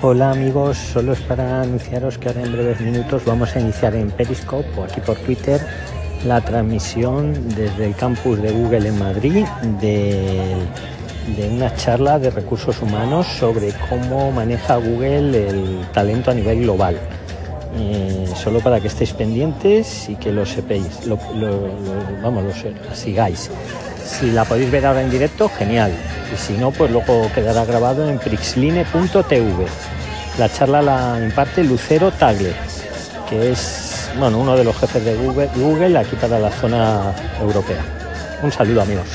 Hola amigos, solo es para anunciaros que ahora en breves minutos vamos a iniciar en Periscope o aquí por Twitter la transmisión desde el campus de Google en Madrid de, una charla de recursos humanos sobre cómo maneja Google el talento a nivel global. Eh, solo para que estéis pendientes y que lo sepáis, lo, vamos, lo sigáis. Si la podéis ver ahora en directo, genial. Y si no, pues luego quedará grabado en prixline.tv. La charla la imparte Lucero Tagle, que es bueno, uno de los jefes de Google, Google aquí para la zona europea. Un saludo amigos.